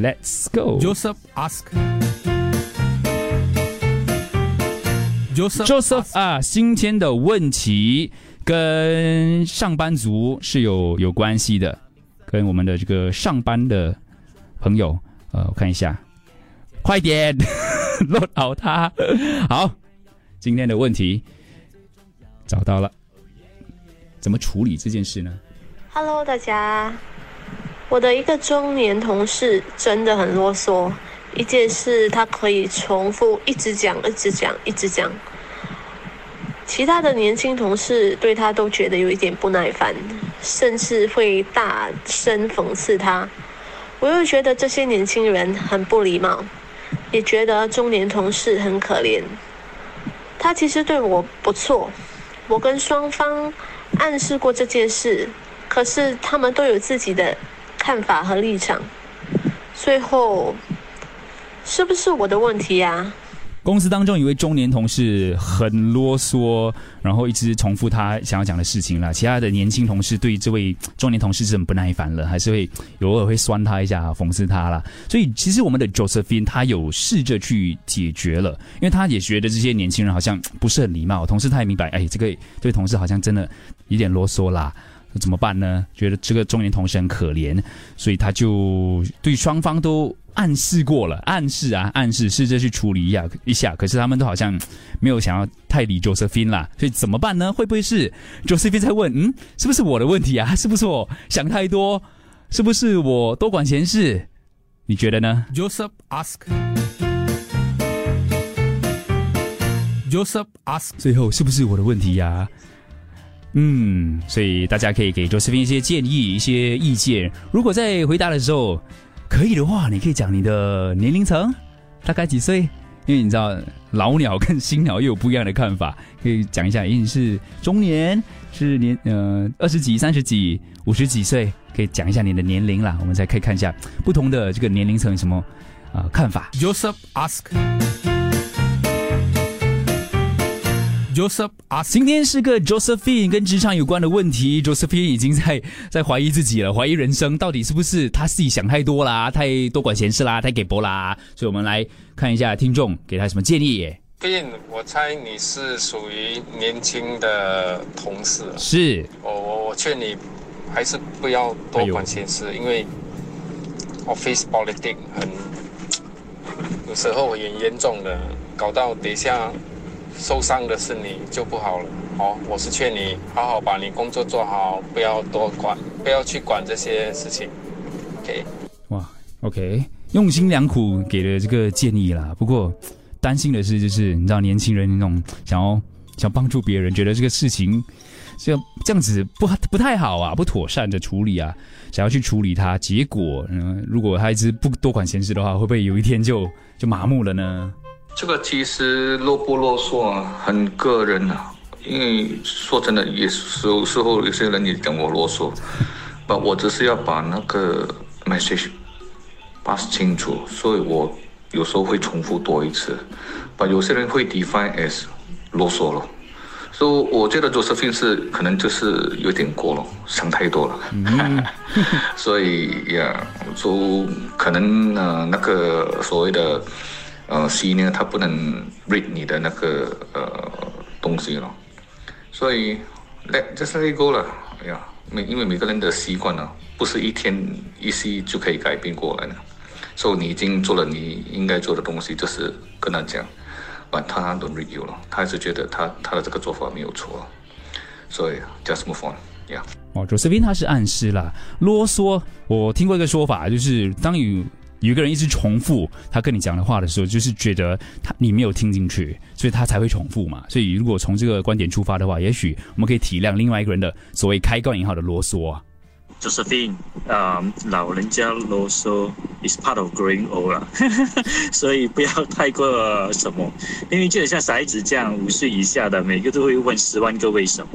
Let's go. Joseph ask. Joseph Joseph 啊，今天的问题跟上班族是有有关系的，跟我们的这个上班的朋友，呃，我看一下，快点 落倒他。好，今天的问题找到了，怎么处理这件事呢？Hello，大家，我的一个中年同事真的很啰嗦，一件事他可以重复一直讲、一直讲、一直讲。其他的年轻同事对他都觉得有一点不耐烦，甚至会大声讽刺他。我又觉得这些年轻人很不礼貌，也觉得中年同事很可怜。他其实对我不错，我跟双方暗示过这件事，可是他们都有自己的看法和立场。最后，是不是我的问题呀、公司当中一位中年同事很啰嗦，然后一直重复他想要讲的事情了。其他的年轻同事对这位中年同事是很不耐烦了，还是会偶尔会酸他一下，讽刺他啦。所以其实我们的 Josephine 他有试着去解决了，因为他也觉得这些年轻人好像不是很礼貌。同时他也明白，哎，这个这位同事好像真的有点啰嗦啦。怎么办呢？觉得这个中年同事很可怜，所以他就对双方都暗示过了，暗示啊，暗示试着去处理一下一下，可是他们都好像没有想要太理 Josephine 啦，所以怎么办呢？会不会是 Josephine 在问，嗯，是不是我的问题啊？是不是我想太多？是不是我多管闲事？你觉得呢？Joseph ask. Joseph ask. 最后是不是我的问题呀、嗯，所以大家可以给周思斌一些建议、一些意见。如果在回答的时候可以的话，你可以讲你的年龄层，大概几岁？因为你知道老鸟跟新鸟又有不一样的看法，可以讲一下，诶，你是中年，是年呃二十几、三十几、五十几岁，可以讲一下你的年龄啦。我们再可以看一下不同的这个年龄层有什么啊、看法。Joseph ask. Joseph ask. 今天是个 Josephine 跟职场有关的问题，Josephine 已经在在怀疑自己了，怀疑人生到底是不是他自己想太多啦，太多管闲事啦，太给博啦。所以我们来看一下听众给他什么建议耶。斌，我猜你是属于年轻的同事，是我我我劝你还是不要多管闲事，因为 office politics 很有时候很严重的，搞到等一下受伤的是你就不好了。哦，我是劝你好好把你工作做好，不要多管，不要去管这些事情。OK。哇，OK，用心良苦给了这个建议啦。不过担心的是，就是你知道年轻人那种想要想帮助别人，觉得这个事情这样这样子不不太好啊，不妥善的处理啊，想要去处理它，结果嗯，如果他一直不多管闲事的话，会不会有一天就就麻木了呢？这个其实啰不啰嗦啊，很个人啊。因为说真的，也是有时候有些人也讲我啰嗦，不，我只是要把那个 message pass 清楚，所以我有时候会重复多一次。把有些人会 define as 啰嗦了，所以我觉得 Josephine 是可能就是有点过了，想太多了。所以呀，就可能呃那个所谓的呃 C 呢，他不能 read 你的那个呃东西了，所以 let just let it go 了呀。每因为每个人的习惯呢，不是一天一夕就可以改变过来的，所以你已经做了你应该做的东西，就是跟他讲，把他 don't read you 了，他还是觉得他他的这个做法没有错，所以 just move on，呀。哦朱思斌他是暗示啦，啰嗦。我听过一个说法，就是当有有一个人一直重复他跟你讲的话的时候，就是觉得他你没有听进去，所以他才会重复嘛。所以如果从这个观点出发的话，也许我们可以体谅另外一个人的所谓开高引号的啰嗦啊。Josephine，啊、老人家啰嗦 is part of growing old 啦，所以不要太过什么，因为就很像小孩子这样，五岁以下的每个都会问十万个为什么，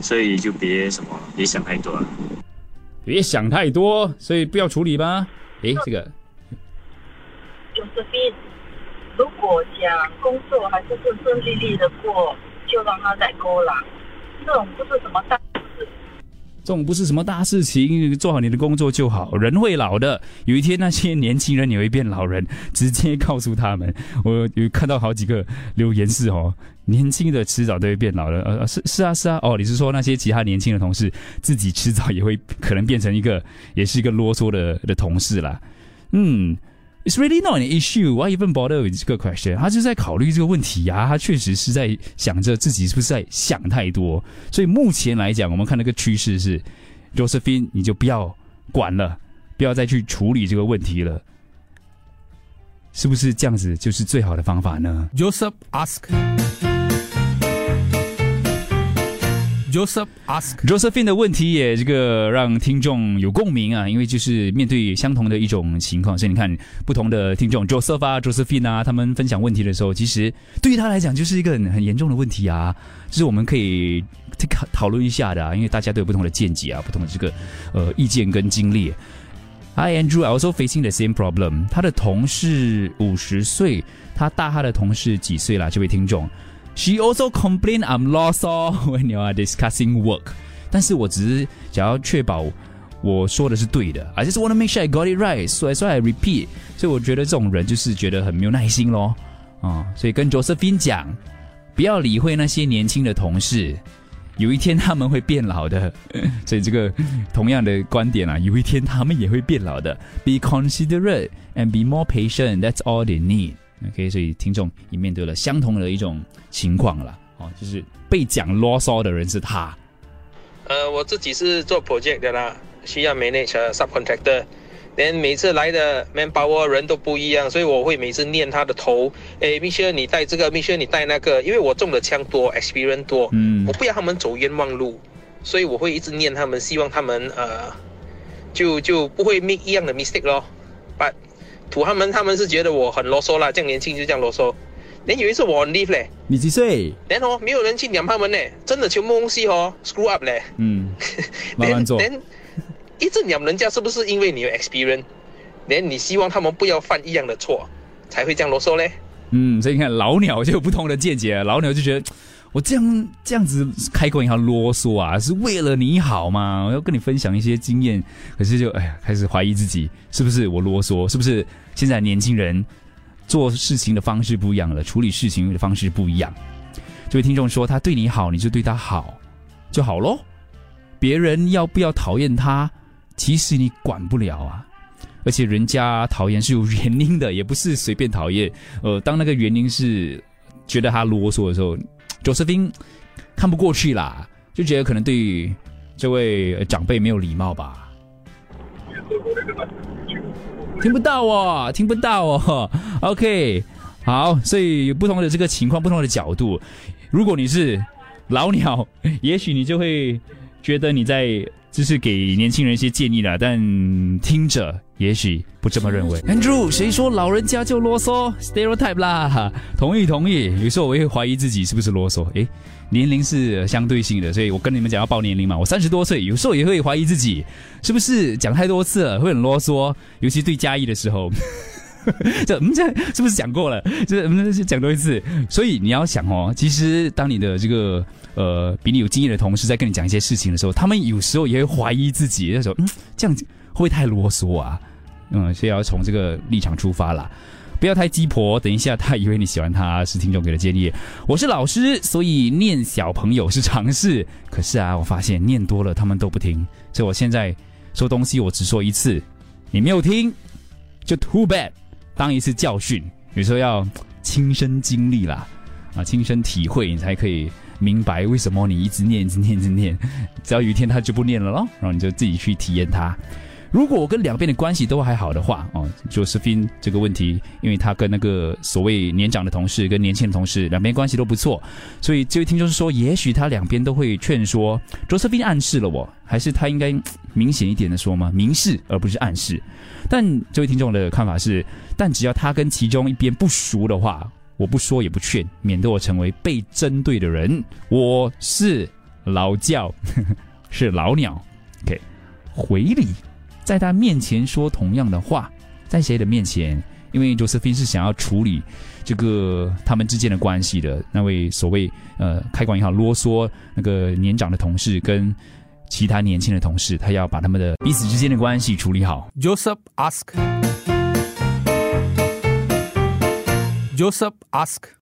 所以就别什么，别想太多了。别想太多，所以不要处理吧。诶，这个如果想工作还是顺顺利利的过，就让他再勾啦。这种不是什么大事。这种不是什么大事情，做好你的工作就好。人会老的，有一天那些年轻人也会变老人，直接告诉他们。我有看到好几个留言是哦，年轻的迟早都会变老的。呃，是是啊是啊，哦，你是说那些其他年轻的同事自己迟早也会可能变成一个，也是一个啰嗦的的同事啦。嗯。It's really not an issue. Why even bother with 这个 question？他就在考虑这个问题呀、他确实是在想着自己是不是在想太多。所以目前来讲，我们看那个趋势是，Josephine，你就不要管了，不要再去处理这个问题了。是不是这样子就是最好的方法呢？Joseph ask. Joseph ask. Josephine 的问题也这个让听众有共鸣啊，因为就是面对相同的一种情况，所以你看不同的听众 Joseph 啊、Josephine 啊，他们分享问题的时候，其实对于他来讲就是一个很很严重的问题啊，就是我们可以讨讨论一下的、啊，因为大家都有不同的见解啊，不同的这个呃意见跟经历。Hi Andrew, I also facing the same problem. 他的同事五十岁，他大他的同事几岁啦？这位听众。She also complain I'm lost all when you are discussing work，但是我只是想要确保我说的是对的，I just want to make sure I got it right，所以所以 I repeat，所以我觉得这种人就是觉得很没有耐心咯，啊、所以跟 Josephine 讲，不要理会那些年轻的同事，有一天他们会变老的，所以这个同样的观点啊，有一天他们也会变老的。Be considerate and be more patient. That's all they need. OK，所以听众也面对了相同的一种情况了，哦，就是被讲啰嗦的人是他。呃，我自己是做 project 的啦，需要 manage、uh, subcontractor。连每次来的 manpower 人都不一样，所以我会每次念他的头。哎 e l 你带这个 e l 你带那个，因为我中的枪多，experience 多，嗯我不要他们走冤枉路，所以我会一直念他们，希望他们呃，就就不会 make 一样的 mistake 咯。But 土他们他们是觉得我很啰嗦啦，这样年轻就这样啰嗦。连有一次我 leave 嘞，你几岁？连哦没有人去鸟他们嘞，真的全部东西哦 screw up 嘞。嗯，慢慢做。连一直鸟人家是不是因为你有 experience？连你希望他们不要犯一样的错，才会这样啰嗦嘞？嗯，所以你看老鸟就有不同的见解，老鸟就觉得我这样这样子开口银行啰嗦啊，是为了你好嘛？我要跟你分享一些经验，可是就哎呀，开始怀疑自己是不是我啰嗦，是不是现在年轻人做事情的方式不一样了，处理事情的方式不一样。这位听众说，他对你好，你就对他好就好咯。别人要不要讨厌他，其实你管不了啊。而且人家讨厌是有原因的，也不是随便讨厌。呃，当那个原因是觉得他啰嗦的时候，Josephine 看不过去啦，就觉得可能对这位长辈没有礼貌吧。听不到哦，听不到哦。OK，好，所以有不同的这个情况，不同的角度。如果你是老鸟，也许你就会觉得你在就是给年轻人一些建议了，但听者也许不这么认为。Andrew，谁说老人家就啰嗦？Stereotype 啦，同意同意。有时候我会怀疑自己是不是啰嗦。诶，年龄是相对性的，所以我跟你们讲要报年龄嘛。我三十多岁，有时候也会怀疑自己是不是讲太多次了，会很啰嗦，尤其对嘉义的时候。这嗯，这是不是讲过了？就是嗯，讲多一次。所以你要想哦，其实当你的这个呃比你有经验的同事在跟你讲一些事情的时候，他们有时候也会怀疑自己，那时候嗯，这样子会不会太啰嗦啊？嗯，所以要从这个立场出发啦。不要太鸡婆，等一下他以为你喜欢他是听众给的建议。我是老师，所以念小朋友是常事。可是啊，我发现念多了他们都不听，所以我现在说东西我只说一次，你没有听就 too bad。当一次教训，有时候要亲身经历啦，啊，亲身体会，你才可以明白为什么你一直念、一直念、一直念，只要有一天他就不念了咯，然后你就自己去体验它。如果我跟两边的关系都还好的话，哦卓斯斌这个问题，因为他跟那个所谓年长的同事跟年轻的同事两边关系都不错，所以这位听众是说，也许他两边都会劝说 Josephine 暗示了我，还是他应该明显一点的说吗？明示而不是暗示。但这位听众的看法是，但只要他跟其中一边不熟的话，我不说也不劝，免得我成为被针对的人。我是老教，是老鸟。OK，回礼，在他面前说同样的话，在谁的面前？因为 Josephine 是想要处理这个他们之间的关系的那位所谓呃开馆也好啰嗦那个年长的同事跟其他年轻的同事，他要把他们的彼此之间的关系处理好。Joseph ask. Joseph ask.